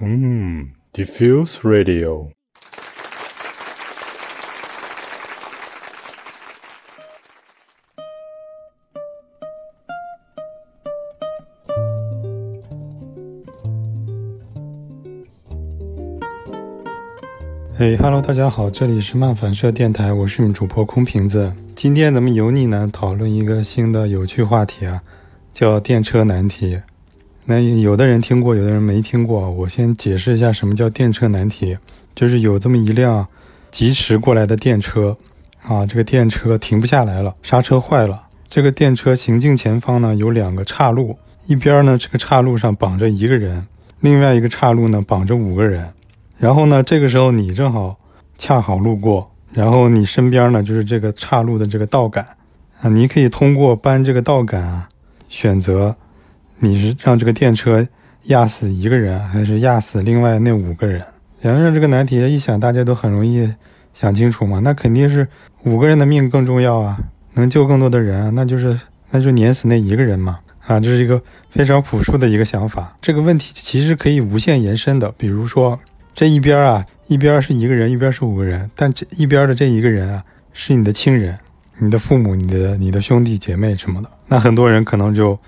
嗯，Diffuse Radio。嘿哈喽，大家好，这里是漫反射电台，我是你们主播空瓶子。今天咱们油腻男讨论一个新的有趣话题啊，叫电车难题。那有的人听过，有的人没听过。我先解释一下什么叫电车难题，就是有这么一辆疾驰过来的电车啊，这个电车停不下来了，刹车坏了。这个电车行进前方呢有两个岔路，一边呢这个岔路上绑着一个人，另外一个岔路呢绑着五个人。然后呢，这个时候你正好恰好路过，然后你身边呢就是这个岔路的这个道杆啊，你可以通过搬这个道杆啊，选择你是让这个电车压死一个人，还是压死另外那五个人。然后这个难题一想，大家都很容易想清楚嘛，那肯定是五个人的命更重要啊，能救更多的人，那就是那就碾死那一个人嘛啊，这是一个非常朴素的一个想法。这个问题其实可以无限延伸的，比如说。这一边啊，一边是一个人，一边是五个人，但这一边的这一个人啊，是你的亲人，你的父母，你的你的兄弟姐妹什么的。那很多人可能就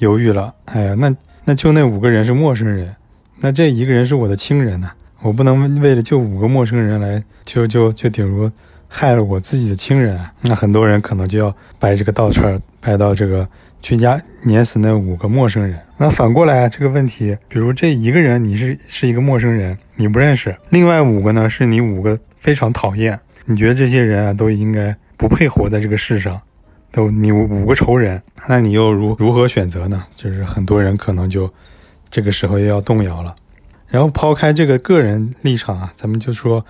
犹豫了，哎呀，那那就那五个人是陌生人，那这一个人是我的亲人呢，我不能为了救五个陌生人来就就就顶如害了我自己的亲人。那很多人可能就要掰这个倒车，掰到这个。全家碾死那五个陌生人。那反过来这个问题，比如这一个人你是是一个陌生人，你不认识；另外五个呢是你五个非常讨厌，你觉得这些人啊都应该不配活在这个世上，都你五个仇人，那你又如如何选择呢？就是很多人可能就这个时候又要动摇了。然后抛开这个个人立场啊，咱们就说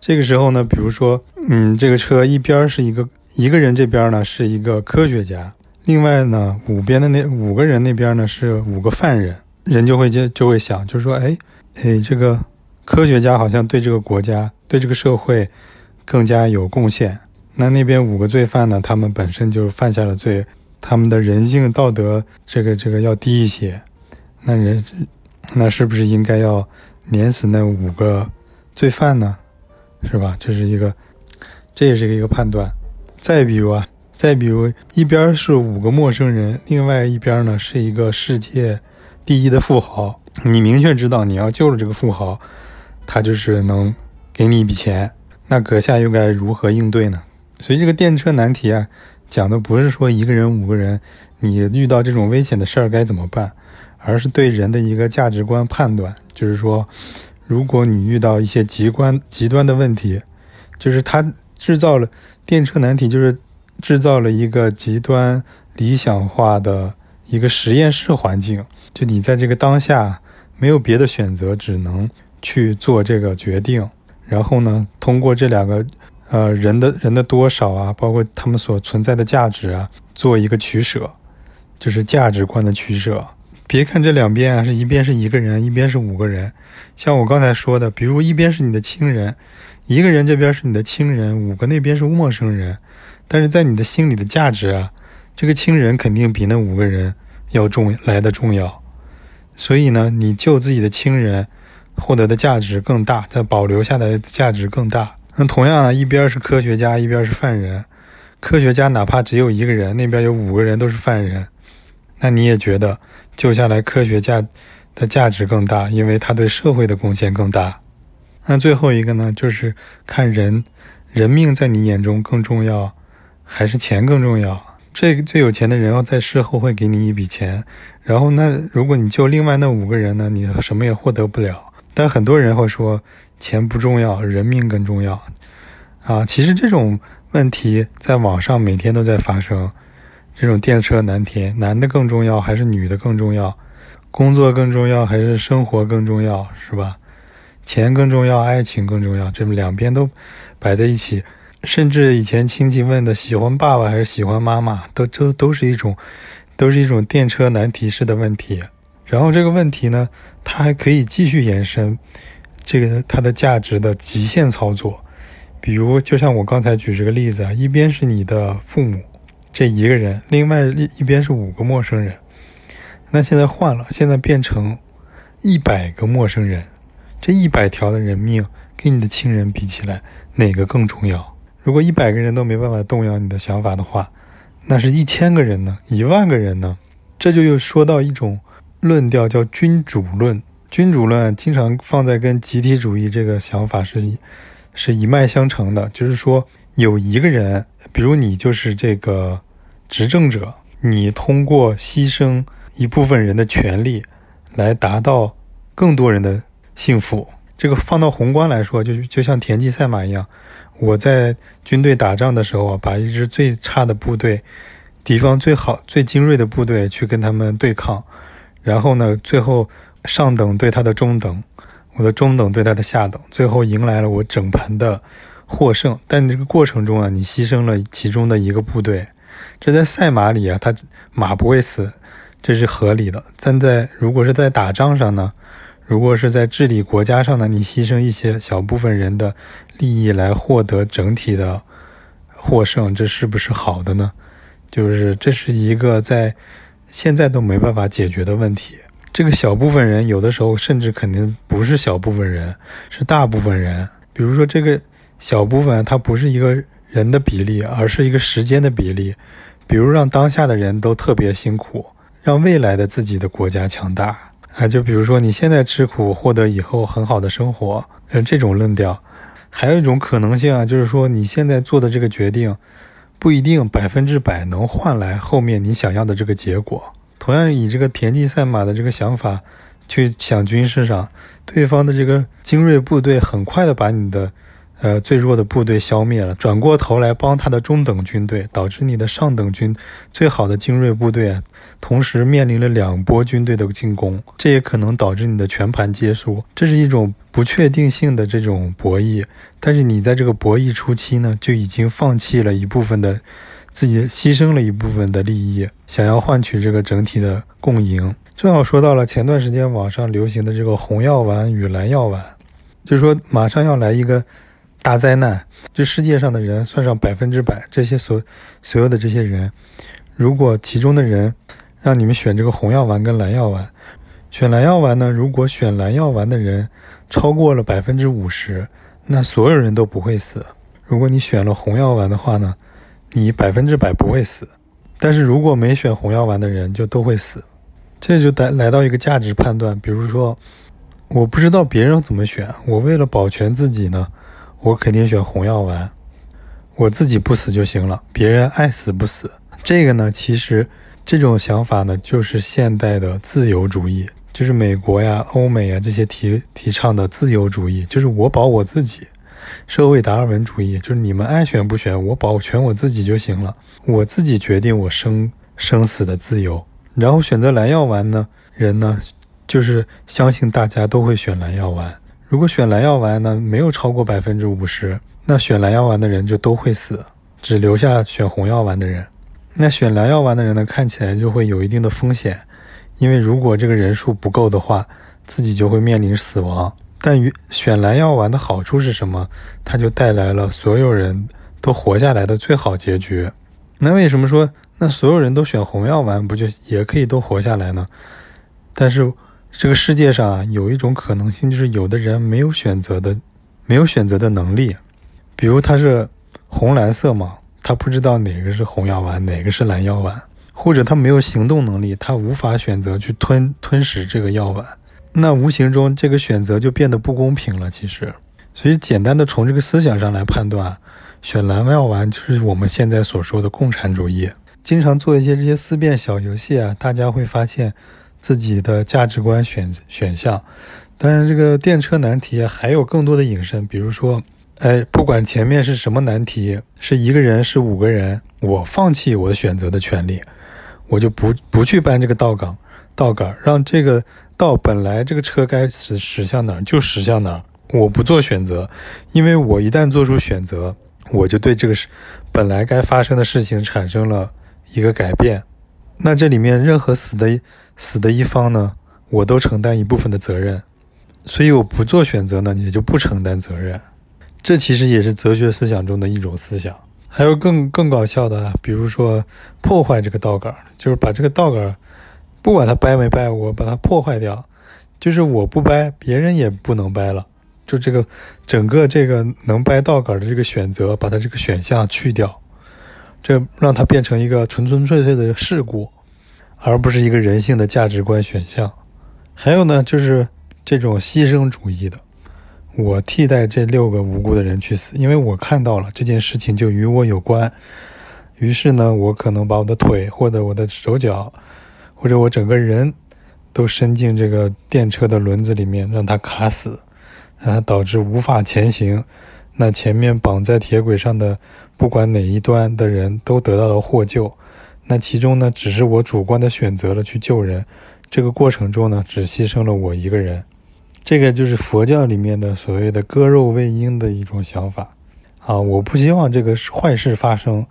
这个时候呢，比如说，嗯，这个车一边是一个一个人，这边呢是一个科学家。另外呢，五边的那五个人那边呢是五个犯人，人就会就就会想，就是说，哎，哎，这个科学家好像对这个国家、对这个社会更加有贡献。那那边五个罪犯呢，他们本身就犯下了罪，他们的人性道德这个这个要低一些。那人那是不是应该要碾死那五个罪犯呢？是吧？这是一个，这也是一个判断。再比如啊。再比如，一边是五个陌生人，另外一边呢是一个世界第一的富豪。你明确知道你要救了这个富豪，他就是能给你一笔钱。那阁下又该如何应对呢？所以这个电车难题啊，讲的不是说一个人、五个人，你遇到这种危险的事儿该怎么办，而是对人的一个价值观判断。就是说，如果你遇到一些极端极端的问题，就是他制造了电车难题，就是。制造了一个极端理想化的一个实验室环境，就你在这个当下没有别的选择，只能去做这个决定。然后呢，通过这两个呃人的人的多少啊，包括他们所存在的价值啊，做一个取舍，就是价值观的取舍。别看这两边啊，是一边是一个人，一边是五个人。像我刚才说的，比如一边是你的亲人，一个人这边是你的亲人，五个那边是陌生人。但是在你的心里的价值啊，这个亲人肯定比那五个人要重来的重要，所以呢，你救自己的亲人获得的价值更大，它保留下来的价值更大。那同样呢，一边是科学家，一边是犯人，科学家哪怕只有一个人，那边有五个人都是犯人，那你也觉得救下来科学家的价值更大，因为他对社会的贡献更大。那最后一个呢，就是看人，人命在你眼中更重要。还是钱更重要。最最有钱的人要在事后会给你一笔钱，然后那如果你救另外那五个人呢，你什么也获得不了。但很多人会说钱不重要，人命更重要。啊，其实这种问题在网上每天都在发生。这种电车难题，男的更重要还是女的更重要？工作更重要还是生活更重要？是吧？钱更重要，爱情更重要，这两边都摆在一起。甚至以前亲戚问的喜欢爸爸还是喜欢妈妈，都都都是一种，都是一种电车难题式的问题。然后这个问题呢，它还可以继续延伸，这个它的价值的极限操作。比如，就像我刚才举这个例子啊，一边是你的父母这一个人，另外一一边是五个陌生人，那现在换了，现在变成一百个陌生人，这一百条的人命跟你的亲人比起来，哪个更重要？如果一百个人都没办法动摇你的想法的话，那是一千个人呢，一万个人呢？这就又说到一种论调，叫君主论。君主论经常放在跟集体主义这个想法是是一脉相承的，就是说有一个人，比如你就是这个执政者，你通过牺牲一部分人的权利来达到更多人的幸福。这个放到宏观来说，就就像田忌赛马一样，我在军队打仗的时候啊，把一支最差的部队，敌方最好最精锐的部队去跟他们对抗，然后呢，最后。上等对他的中等，我的中等对他的下等，最后迎来了我整盘的获胜。但这个过程中啊，你牺牲了其中的一个部队，这在赛马里啊，他马不会死，这是合理的。但在如果是在打仗上呢，如果是在治理国家上呢，你牺牲一些小部分人的利益来获得整体的获胜，这是不是好的呢？就是这是一个在现在都没办法解决的问题。这个小部分人有的时候甚至肯定不是小部分人，是大部分人。比如说这个小部分，它不是一个人的比例，而是一个时间的比例。比如让当下的人都特别辛苦，让未来的自己的国家强大啊。就比如说你现在吃苦，获得以后很好的生活，呃，这种论调。还有一种可能性啊，就是说你现在做的这个决定，不一定百分之百能换来后面你想要的这个结果。同样以这个田忌赛马的这个想法去想军事上，对方的这个精锐部队很快的把你的呃最弱的部队消灭了，转过头来帮他的中等军队，导致你的上等军最好的精锐部队同时面临了两波军队的进攻，这也可能导致你的全盘皆输。这是一种不确定性的这种博弈，但是你在这个博弈初期呢，就已经放弃了一部分的。自己牺牲了一部分的利益，想要换取这个整体的共赢。正好说到了前段时间网上流行的这个红药丸与蓝药丸，就说马上要来一个大灾难，这世界上的人算上百分之百这些所所有的这些人，如果其中的人让你们选这个红药丸跟蓝药丸，选蓝药丸呢？如果选蓝药丸的人超过了百分之五十，那所有人都不会死。如果你选了红药丸的话呢？你百分之百不会死，但是如果没选红药丸的人就都会死，这就来来到一个价值判断。比如说，我不知道别人怎么选，我为了保全自己呢，我肯定选红药丸，我自己不死就行了，别人爱死不死。这个呢，其实这种想法呢，就是现代的自由主义，就是美国呀、欧美啊这些提提倡的自由主义，就是我保我自己。社会达尔文主义就是你们爱选不选，我保全我自己就行了，我自己决定我生生死的自由。然后选择蓝药丸呢，人呢就是相信大家都会选蓝药丸。如果选蓝药丸呢，没有超过百分之五十，那选蓝药丸的人就都会死，只留下选红药丸的人。那选蓝药丸的人呢，看起来就会有一定的风险，因为如果这个人数不够的话，自己就会面临死亡。但选蓝药丸的好处是什么？它就带来了所有人都活下来的最好结局。那为什么说那所有人都选红药丸不就也可以都活下来呢？但是这个世界上啊，有一种可能性，就是有的人没有选择的，没有选择的能力。比如他是红蓝色盲，他不知道哪个是红药丸，哪个是蓝药丸，或者他没有行动能力，他无法选择去吞吞食这个药丸。那无形中这个选择就变得不公平了。其实，所以简单的从这个思想上来判断，选蓝药丸就是我们现在所说的共产主义。经常做一些这些思辨小游戏啊，大家会发现自己的价值观选选项。当然，这个电车难题还有更多的引申，比如说，哎，不管前面是什么难题，是一个人是五个人，我放弃我选择的权利，我就不不去搬这个道岗道杆，让这个。道本来这个车该驶驶向哪儿就驶向哪儿，我不做选择，因为我一旦做出选择，我就对这个事本来该发生的事情产生了一个改变。那这里面任何死的死的一方呢，我都承担一部分的责任。所以我不做选择呢，也就不承担责任。这其实也是哲学思想中的一种思想。还有更更搞笑的，比如说破坏这个道杆，就是把这个道杆。不管它掰没掰，我把它破坏掉，就是我不掰，别人也不能掰了。就这个整个这个能掰稻杆的这个选择，把它这个选项去掉，这让它变成一个纯纯粹粹的事故，而不是一个人性的价值观选项。还有呢，就是这种牺牲主义的，我替代这六个无辜的人去死，因为我看到了这件事情就与我有关，于是呢，我可能把我的腿或者我的手脚，或者我整个人都伸进这个电车的轮子里面，让它卡死，让它导致无法前行。那前面绑在铁轨上的，不管哪一端的人都得到了获救，那其中呢，只是我主观的选择了去救人。这个过程中呢，只牺牲了我一个人，这个就是佛教里面的所谓的割肉喂鹰的一种想法啊！我不希望这个坏事发生，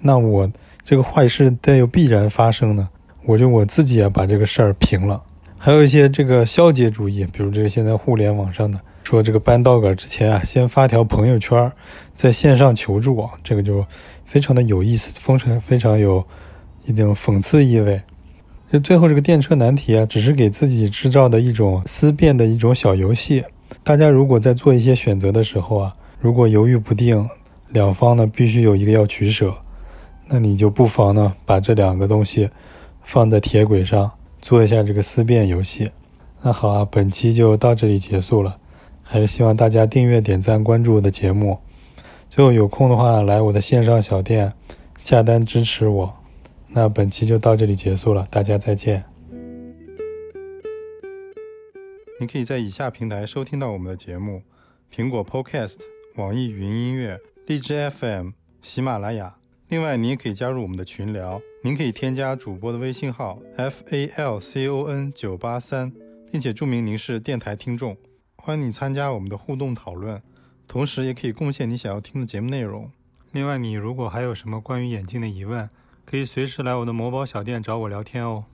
那我这个坏事但又必然发生呢，我就我自己啊把这个事儿平了。还有一些这个消解主义，比如这个现在互联网上的说这个搬道杆之前啊，先发条朋友圈，在线上求助啊，这个就非常的有意思，风尘非常有一定讽刺意味。就最后这个电车难题啊，只是给自己制造的一种思辨的一种小游戏。大家如果在做一些选择的时候啊，如果犹豫不定，两方呢必须有一个要取舍，那你就不妨呢把这两个东西放在铁轨上，做一下这个思辨游戏。那好啊，本期就到这里结束了，还是希望大家订阅、点赞、关注我的节目。最后有空的话来我的线上小店下单支持我。那本期就到这里结束了，大家再见。你可以在以下平台收听到我们的节目：苹果 Podcast、网易云音乐、荔枝 FM、喜马拉雅。另外，你也可以加入我们的群聊，您可以添加主播的微信号 f a l c o n 九八三，并且注明您是电台听众，欢迎你参加我们的互动讨论，同时也可以贡献你想要听的节目内容。另外，你如果还有什么关于眼镜的疑问，可以随时来我的某宝小店找我聊天哦。